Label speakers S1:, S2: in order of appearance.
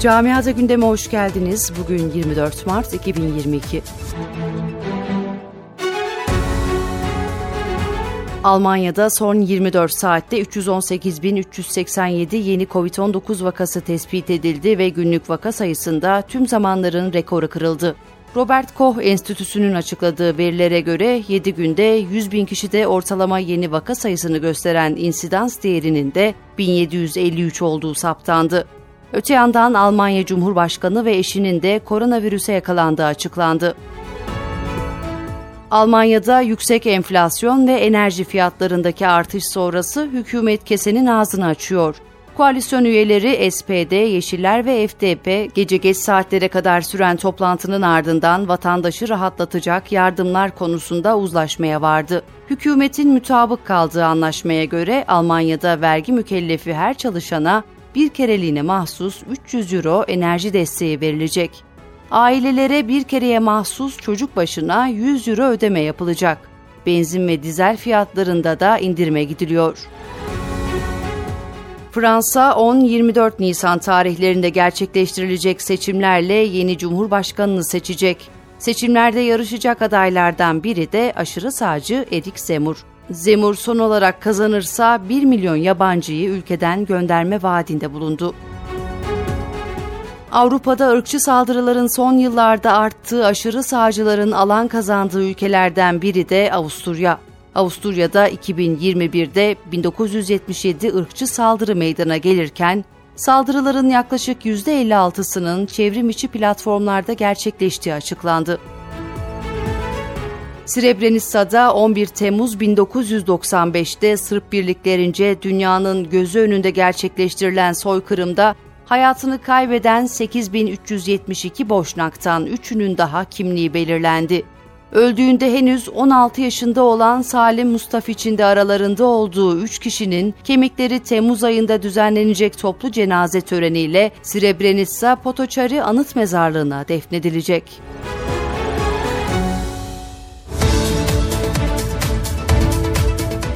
S1: Camiada gündeme hoş geldiniz. Bugün 24 Mart 2022. Almanya'da son 24 saatte 318.387 yeni COVID-19 vakası tespit edildi ve günlük vaka sayısında tüm zamanların rekoru kırıldı. Robert Koch Enstitüsü'nün açıkladığı verilere göre 7 günde 100 bin kişide ortalama yeni vaka sayısını gösteren insidans değerinin de 1753 olduğu saptandı. Öte yandan Almanya Cumhurbaşkanı ve eşinin de koronavirüse yakalandığı açıklandı. Almanya'da yüksek enflasyon ve enerji fiyatlarındaki artış sonrası hükümet kesenin ağzını açıyor. Koalisyon üyeleri SPD, Yeşiller ve FDP gece geç saatlere kadar süren toplantının ardından vatandaşı rahatlatacak yardımlar konusunda uzlaşmaya vardı. Hükümetin mütabık kaldığı anlaşmaya göre Almanya'da vergi mükellefi her çalışana bir kereliğine mahsus 300 euro enerji desteği verilecek. Ailelere bir kereye mahsus çocuk başına 100 euro ödeme yapılacak. Benzin ve dizel fiyatlarında da indirime gidiliyor. Fransa 10-24 Nisan tarihlerinde gerçekleştirilecek seçimlerle yeni cumhurbaşkanını seçecek. Seçimlerde yarışacak adaylardan biri de aşırı sağcı Erik Zemur. Zemur son olarak kazanırsa 1 milyon yabancıyı ülkeden gönderme vaadinde bulundu. Avrupa'da ırkçı saldırıların son yıllarda arttığı aşırı sağcıların alan kazandığı ülkelerden biri de Avusturya. Avusturya'da 2021'de 1977 ırkçı saldırı meydana gelirken saldırıların yaklaşık %56'sının çevrim içi platformlarda gerçekleştiği açıklandı. Srebrenica'da 11 Temmuz 1995'te Sırp birliklerince dünyanın gözü önünde gerçekleştirilen soykırımda hayatını kaybeden 8372 Boşnak'tan 3'ünün daha kimliği belirlendi. Öldüğünde henüz 16 yaşında olan Salim Mustafiç'in de aralarında olduğu 3 kişinin kemikleri Temmuz ayında düzenlenecek toplu cenaze töreniyle Srebrenica Potoçari Anıt Mezarlığı'na defnedilecek.